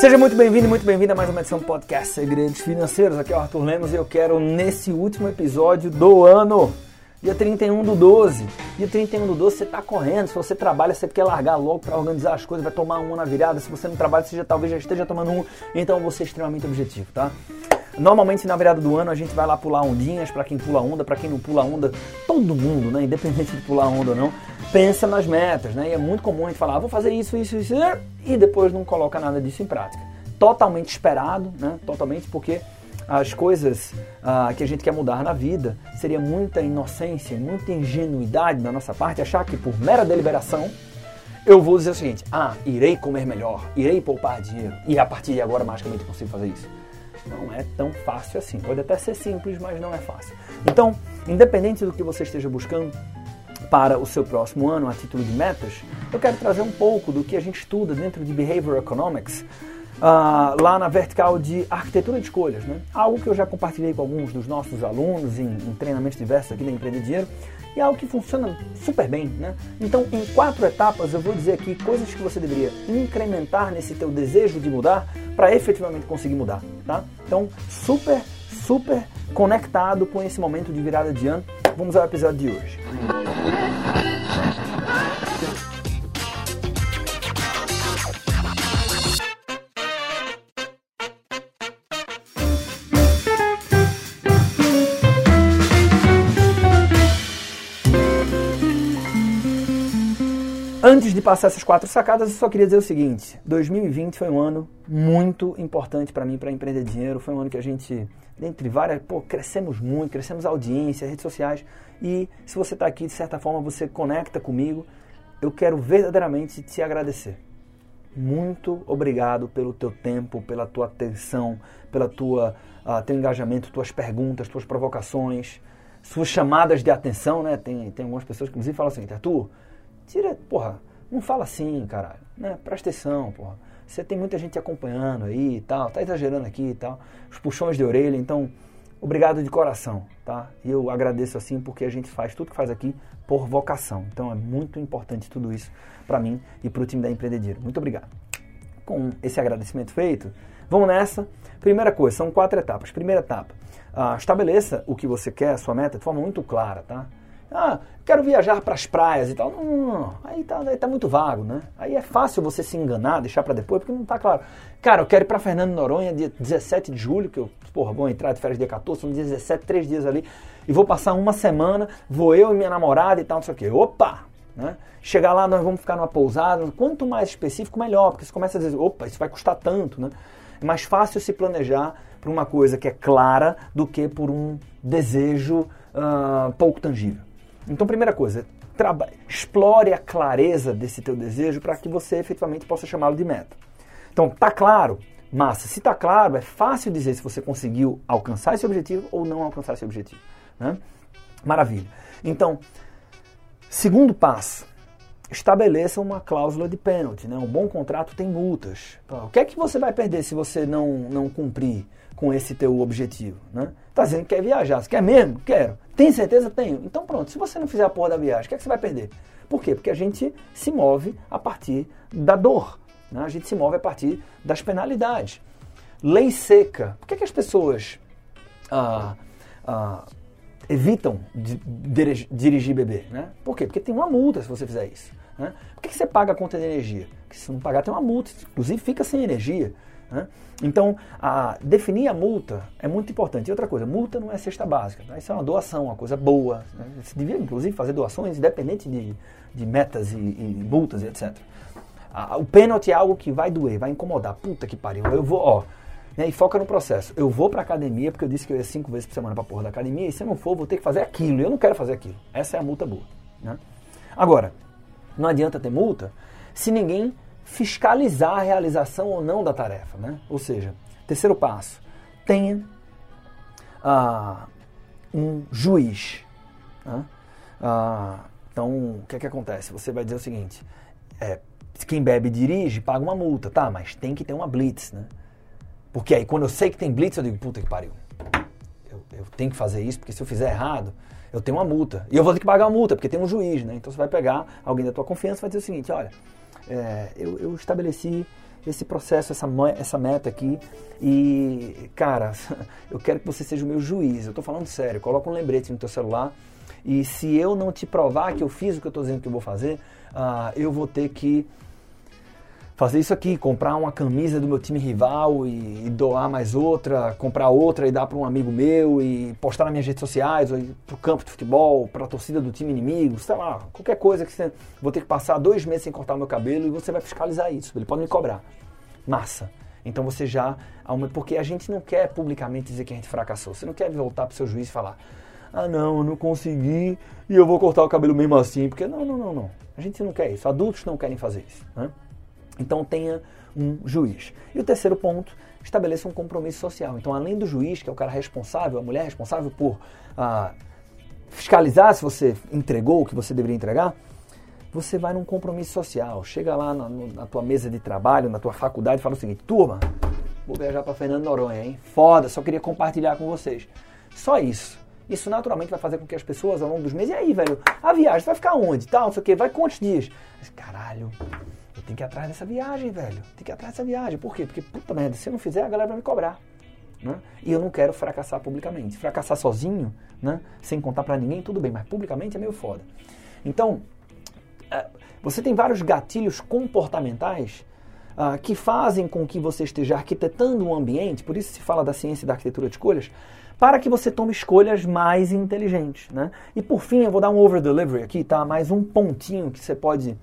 Seja muito bem-vindo e muito bem-vinda a mais uma edição do podcast Segredos Financeiros. Aqui é o Arthur Lemos e eu quero, nesse último episódio do ano, dia 31 do 12. Dia 31 do 12 você está correndo. Se você trabalha, você quer largar logo para organizar as coisas, vai tomar uma na virada. Se você não trabalha, você já, talvez já esteja tomando um. Então você é extremamente objetivo, tá? Normalmente na virada do ano a gente vai lá pular ondinhas, para quem pula onda, para quem não pula onda, todo mundo, né, independente de pular onda ou não, pensa nas metas, né? E é muito comum a gente falar, ah, vou fazer isso, isso, isso, e depois não coloca nada disso em prática. Totalmente esperado, né? Totalmente porque as coisas ah, que a gente quer mudar na vida seria muita inocência, muita ingenuidade da nossa parte achar que por mera deliberação eu vou dizer o seguinte: ah, irei comer melhor, irei poupar dinheiro e a partir de agora magicamente consigo fazer isso. Não é tão fácil assim. Pode até ser simples, mas não é fácil. Então, independente do que você esteja buscando para o seu próximo ano a título de metas, eu quero trazer um pouco do que a gente estuda dentro de Behavior Economics, uh, lá na vertical de arquitetura de escolhas. Né? Algo que eu já compartilhei com alguns dos nossos alunos em, em treinamentos diversos aqui da Empreender Dinheiro e algo que funciona super bem, né? Então, em quatro etapas, eu vou dizer aqui coisas que você deveria incrementar nesse teu desejo de mudar para efetivamente conseguir mudar, tá? Então, super, super conectado com esse momento de virada de ano. Vamos ao episódio de hoje. Antes de passar essas quatro sacadas, eu só queria dizer o seguinte: 2020 foi um ano muito importante para mim para empreender dinheiro. Foi um ano que a gente, dentre várias, pô, crescemos muito, crescemos audiência, redes sociais. E se você está aqui, de certa forma, você conecta comigo. Eu quero verdadeiramente te agradecer. Muito obrigado pelo teu tempo, pela tua atenção, pela tua uh, teu engajamento, tuas perguntas, tuas provocações, suas chamadas de atenção, né? Tem, tem algumas pessoas que inclusive falam assim, Arthur, Tira, porra, não fala assim, caralho. Né? Presta atenção, porra. Você tem muita gente acompanhando aí e tal, tá exagerando aqui e tal. Os puxões de orelha, então, obrigado de coração, tá? E eu agradeço assim porque a gente faz tudo que faz aqui por vocação. Então é muito importante tudo isso para mim e para o time da Empreendedora. Muito obrigado. Com esse agradecimento feito, vamos nessa. Primeira coisa, são quatro etapas. Primeira etapa, uh, estabeleça o que você quer, a sua meta, de forma muito clara, tá? Ah, quero viajar para as praias e tal. Não, não, não. Aí tá, aí tá muito vago, né? Aí é fácil você se enganar, deixar para depois, porque não tá claro. Cara, eu quero ir para Fernando Noronha dia 17 de julho, que eu, porra, vou entrar de férias dia 14, são 17, três dias ali, e vou passar uma semana, vou eu e minha namorada e tal, não sei o quê. Opa! Né? Chegar lá, nós vamos ficar numa pousada. Quanto mais específico, melhor, porque você começa a dizer, opa, isso vai custar tanto, né? É mais fácil se planejar por uma coisa que é clara do que por um desejo uh, pouco tangível. Então, primeira coisa, explore a clareza desse teu desejo para que você efetivamente possa chamá-lo de meta. Então, tá claro? Massa. Se tá claro, é fácil dizer se você conseguiu alcançar esse objetivo ou não alcançar esse objetivo. Né? Maravilha. Então, segundo passo, estabeleça uma cláusula de pênalti. Né? Um bom contrato tem multas. O que é que você vai perder se você não, não cumprir com esse teu objetivo? Né? Tá dizendo que quer viajar. Você quer mesmo? Quero. Tem certeza? Tenho. Então pronto, se você não fizer a porra da viagem, o que, é que você vai perder? Por quê? Porque a gente se move a partir da dor. Né? A gente se move a partir das penalidades. Lei seca. Por que, é que as pessoas ah, ah, evitam dirigir bebê? Né? Por quê? Porque tem uma multa se você fizer isso. Né? Por que, você paga a conta de energia? Porque se não pagar tem uma multa. Inclusive fica sem energia. Né? Então, a, definir a multa é muito importante. E outra coisa, multa não é cesta básica. Né? Isso é uma doação, uma coisa boa. Né? Você devia, inclusive, fazer doações independente de, de metas e, e multas e etc. A, o pênalti é algo que vai doer, vai incomodar. Puta que pariu. Eu vou, ó. Né? E foca no processo. Eu vou pra academia, porque eu disse que eu ia cinco vezes por semana pra porra da academia, e se eu não for, vou ter que fazer aquilo. Eu não quero fazer aquilo. Essa é a multa boa. Né? Agora, não adianta ter multa se ninguém fiscalizar a realização ou não da tarefa. Né? Ou seja, terceiro passo, tenha ah, um juiz. Né? Ah, então, o que, é que acontece? Você vai dizer o seguinte: é, quem bebe e dirige paga uma multa, tá? Mas tem que ter uma blitz, né? Porque aí, quando eu sei que tem blitz, eu digo, puta que pariu. Eu, eu tenho que fazer isso, porque se eu fizer errado, eu tenho uma multa. E eu vou ter que pagar a multa, porque tem um juiz, né? Então você vai pegar alguém da tua confiança e vai dizer o seguinte: olha, é, eu, eu, estabeleci esse processo, essa, essa meta aqui. E, cara, eu quero que você seja o meu juiz. Eu estou falando sério. Coloca um lembrete no teu celular. E se eu não te provar que eu fiz o que eu estou dizendo que eu vou fazer, uh, eu vou ter que fazer isso aqui, comprar uma camisa do meu time rival e, e doar mais outra, comprar outra e dar para um amigo meu e postar nas minhas redes sociais, ou para o campo de futebol, para a torcida do time inimigo, sei lá, qualquer coisa que você vou ter que passar dois meses sem cortar meu cabelo e você vai fiscalizar isso. Ele pode me cobrar. Massa. Então você já. Porque a gente não quer publicamente dizer que a gente fracassou. Você não quer voltar para o seu juiz e falar: ah, não, eu não consegui e eu vou cortar o cabelo mesmo assim. Porque não, não, não, não. A gente não quer isso. Adultos não querem fazer isso. Né? Então tenha um juiz. E o terceiro ponto, estabeleça um compromisso social. Então, além do juiz, que é o cara responsável, a mulher responsável por ah, fiscalizar se você entregou o que você deveria entregar, você vai num compromisso social. Chega lá na, na tua mesa de trabalho, na tua faculdade e fala o seguinte: turma, vou viajar para Fernando Noronha, hein? Foda, só queria compartilhar com vocês. Só isso. Isso naturalmente vai fazer com que as pessoas ao longo dos meses, e aí, velho, a viagem vai ficar onde? Tal, não sei o quê, vai quantos dias? Mas, caralho, tem que ir atrás dessa viagem, velho. Tem que ir atrás dessa viagem. Por quê? Porque, puta merda, se eu não fizer, a galera vai me cobrar. Né? E eu não quero fracassar publicamente. Fracassar sozinho, né? sem contar para ninguém, tudo bem, mas publicamente é meio foda. Então, é, você tem vários gatilhos comportamentais uh, que fazem com que você esteja arquitetando um ambiente, por isso se fala da ciência da arquitetura de escolhas, para que você tome escolhas mais inteligentes. Né? E por fim, eu vou dar um over delivery aqui, tá? Mais um pontinho que você pode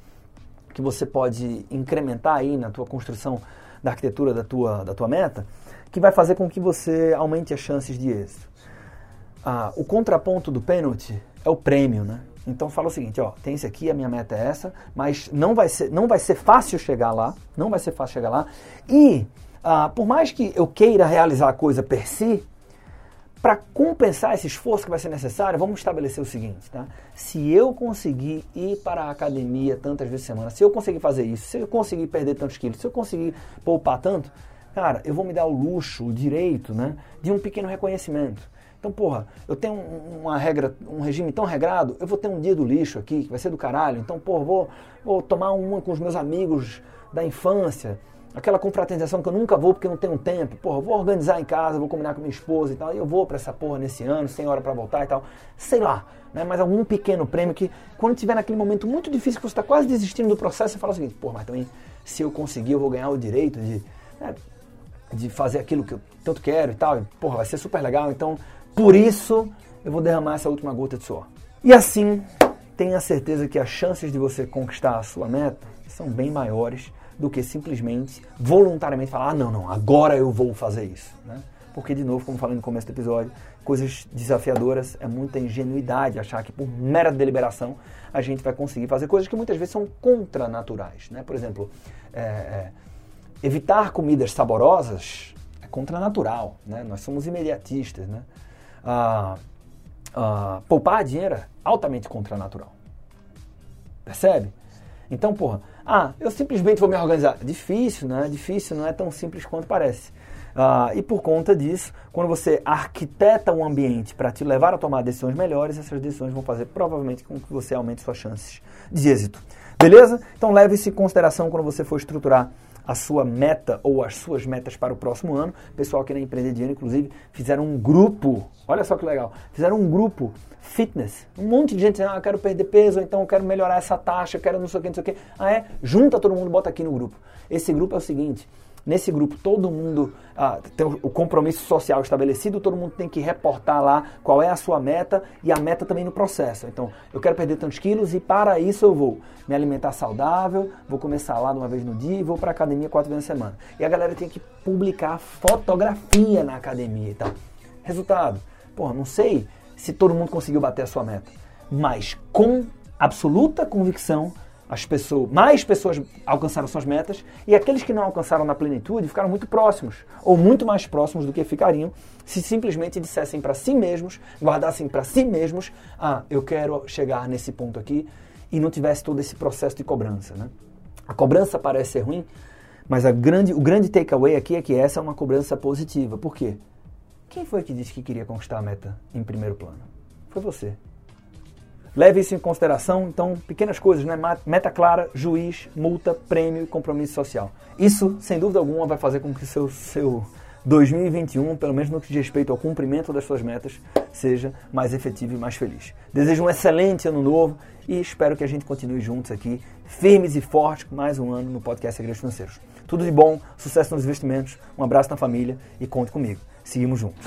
que você pode incrementar aí na tua construção da arquitetura da tua, da tua meta, que vai fazer com que você aumente as chances de êxito. Ah, o contraponto do pênalti é o prêmio, né? Então fala o seguinte, ó, tem esse aqui, a minha meta é essa, mas não vai ser, não vai ser fácil chegar lá, não vai ser fácil chegar lá. E ah, por mais que eu queira realizar a coisa per si, para compensar esse esforço que vai ser necessário, vamos estabelecer o seguinte, tá? Se eu conseguir ir para a academia tantas vezes por semana, se eu conseguir fazer isso, se eu conseguir perder tantos quilos, se eu conseguir poupar tanto, cara, eu vou me dar o luxo, o direito, né, de um pequeno reconhecimento. Então, porra, eu tenho uma regra, um regime tão regrado, eu vou ter um dia do lixo aqui, que vai ser do caralho. Então, porra, vou, vou tomar uma com os meus amigos da infância, aquela confraternização que eu nunca vou porque não tenho tempo. Porra, vou organizar em casa, vou combinar com minha esposa e tal, e eu vou para essa porra nesse ano, sem hora para voltar e tal. Sei lá, né? Mas algum pequeno prêmio que, quando tiver naquele momento muito difícil, que você está quase desistindo do processo, você fala o seguinte: porra, mas também, se eu conseguir, eu vou ganhar o direito de, né, de fazer aquilo que eu tanto quero e tal. E, porra, vai ser super legal. Então, por isso, eu vou derramar essa última gota de suor. E assim, tenha certeza que as chances de você conquistar a sua meta são bem maiores do que simplesmente voluntariamente falar, ah, não, não, agora eu vou fazer isso. Né? Porque, de novo, como falei no começo do episódio, coisas desafiadoras é muita ingenuidade achar que por mera deliberação a gente vai conseguir fazer coisas que muitas vezes são contranaturais. Né? Por exemplo, é, é, evitar comidas saborosas é contranatural. Né? Nós somos imediatistas. Né? Ah, poupar dinheiro altamente contranatural. Percebe? Então, porra, ah, eu simplesmente vou me organizar. Difícil, né? Difícil, não é tão simples quanto parece. Ah, e por conta disso, quando você arquiteta um ambiente para te levar a tomar decisões melhores, essas decisões vão fazer provavelmente com que você aumente suas chances de êxito. Beleza? Então leve isso em consideração quando você for estruturar a sua meta ou as suas metas para o próximo ano. Pessoal aqui na Empreender Dinheiro, inclusive, fizeram um grupo, olha só que legal, fizeram um grupo fitness. Um monte de gente dizendo, ah, eu quero perder peso, ou então eu quero melhorar essa taxa, eu quero não sei o que, não sei o que. Ah, é? Junta todo mundo, bota aqui no grupo. Esse grupo é o seguinte, Nesse grupo, todo mundo ah, tem o compromisso social estabelecido, todo mundo tem que reportar lá qual é a sua meta e a meta também no processo. Então, eu quero perder tantos quilos e para isso eu vou me alimentar saudável, vou começar lá uma vez no dia e vou para academia quatro vezes na semana. E a galera tem que publicar fotografia na academia e tal. Resultado, porra, não sei se todo mundo conseguiu bater a sua meta, mas com absoluta convicção as pessoas, mais pessoas alcançaram suas metas e aqueles que não alcançaram na plenitude ficaram muito próximos, ou muito mais próximos do que ficariam se simplesmente dissessem para si mesmos, guardassem para si mesmos, ah, eu quero chegar nesse ponto aqui e não tivesse todo esse processo de cobrança, né? A cobrança parece ser ruim, mas grande, o grande takeaway aqui é que essa é uma cobrança positiva. Por quê? Quem foi que disse que queria conquistar a meta em primeiro plano? Foi você. Leve isso em consideração. Então, pequenas coisas, né? Meta clara, juiz, multa, prêmio e compromisso social. Isso, sem dúvida alguma, vai fazer com que seu, seu 2021, pelo menos no que diz respeito ao cumprimento das suas metas, seja mais efetivo e mais feliz. Desejo um excelente ano novo e espero que a gente continue juntos aqui, firmes e fortes, mais um ano no podcast Segredos Financeiros. Tudo de bom, sucesso nos investimentos, um abraço na família e conte comigo. Seguimos juntos.